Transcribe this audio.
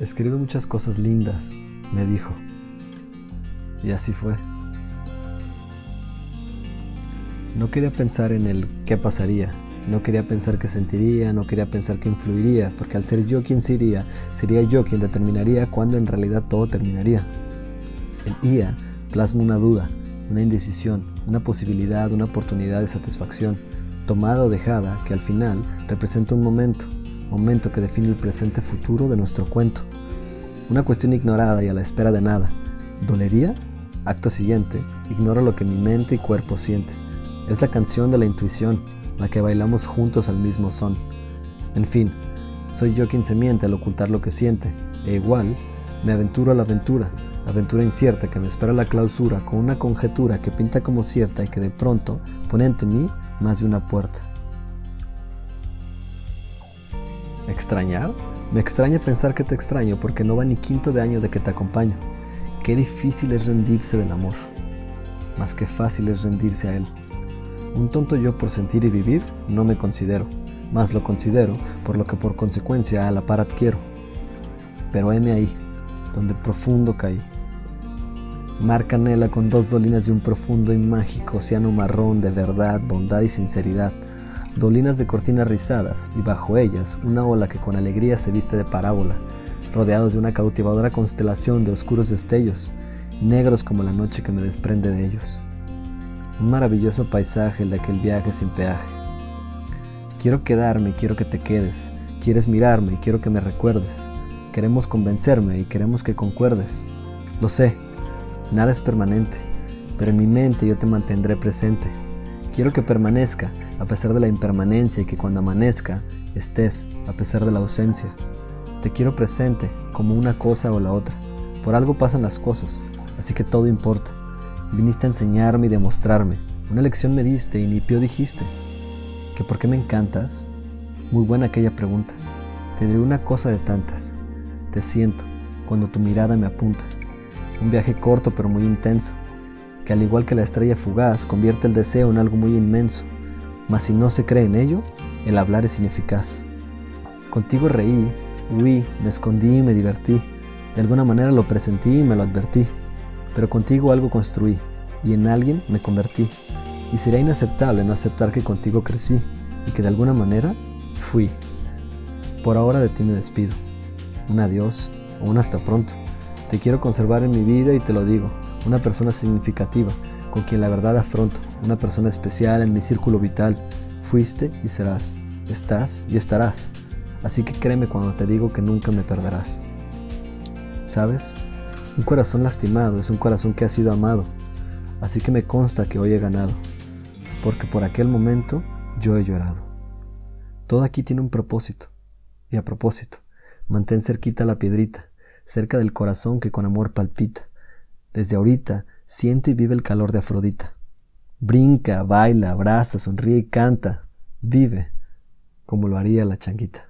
Escribe muchas cosas lindas, me dijo. Y así fue. No quería pensar en el qué pasaría, no quería pensar qué sentiría, no quería pensar qué influiría, porque al ser yo quien se iría, sería yo quien determinaría cuándo en realidad todo terminaría. El IA plasma una duda, una indecisión, una posibilidad, una oportunidad de satisfacción, tomada o dejada, que al final representa un momento, momento que define el presente futuro de nuestro cuento. Una cuestión ignorada y a la espera de nada. ¿Dolería? Acto siguiente, ignoro lo que mi mente y cuerpo siente. Es la canción de la intuición, la que bailamos juntos al mismo son. En fin, soy yo quien se miente al ocultar lo que siente, e igual me aventuro a la aventura, aventura incierta que me espera la clausura con una conjetura que pinta como cierta y que de pronto pone ante mí más de una puerta. ¿Extrañar? Me extraña pensar que te extraño porque no va ni quinto de año de que te acompaño. Qué difícil es rendirse del amor, más que fácil es rendirse a él. Un tonto yo por sentir y vivir no me considero, más lo considero por lo que por consecuencia a la par adquiero. Pero heme ahí, donde profundo caí. Mar canela con dos dolinas de un profundo y mágico océano marrón de verdad, bondad y sinceridad. Dolinas de cortinas rizadas y bajo ellas una ola que con alegría se viste de parábola, rodeados de una cautivadora constelación de oscuros destellos, negros como la noche que me desprende de ellos. Un maravilloso paisaje el de aquel viaje sin peaje. Quiero quedarme y quiero que te quedes. Quieres mirarme y quiero que me recuerdes. Queremos convencerme y queremos que concuerdes. Lo sé, nada es permanente, pero en mi mente yo te mantendré presente. Quiero que permanezca a pesar de la impermanencia y que cuando amanezca estés a pesar de la ausencia. Te quiero presente como una cosa o la otra. Por algo pasan las cosas, así que todo importa. Viniste a enseñarme y demostrarme. Una lección me diste y ni pío dijiste. ¿Que por qué me encantas? Muy buena aquella pregunta. Te diré una cosa de tantas. Te siento cuando tu mirada me apunta. Un viaje corto pero muy intenso, que al igual que la estrella fugaz convierte el deseo en algo muy inmenso. Mas si no se cree en ello, el hablar es ineficaz. Contigo reí, huí, me escondí y me divertí. De alguna manera lo presentí y me lo advertí. Pero contigo algo construí y en alguien me convertí. Y sería inaceptable no aceptar que contigo crecí y que de alguna manera fui. Por ahora de ti me despido un adiós o un hasta pronto. Te quiero conservar en mi vida y te lo digo, una persona significativa, con quien la verdad afronto, una persona especial en mi círculo vital. Fuiste y serás, estás y estarás. Así que créeme cuando te digo que nunca me perderás. ¿Sabes? Un corazón lastimado es un corazón que ha sido amado. Así que me consta que hoy he ganado, porque por aquel momento yo he llorado. Todo aquí tiene un propósito. Y a propósito, Mantén cerquita la piedrita, cerca del corazón que con amor palpita. Desde ahorita siente y vive el calor de Afrodita. Brinca, baila, abraza, sonríe y canta. Vive como lo haría la changuita.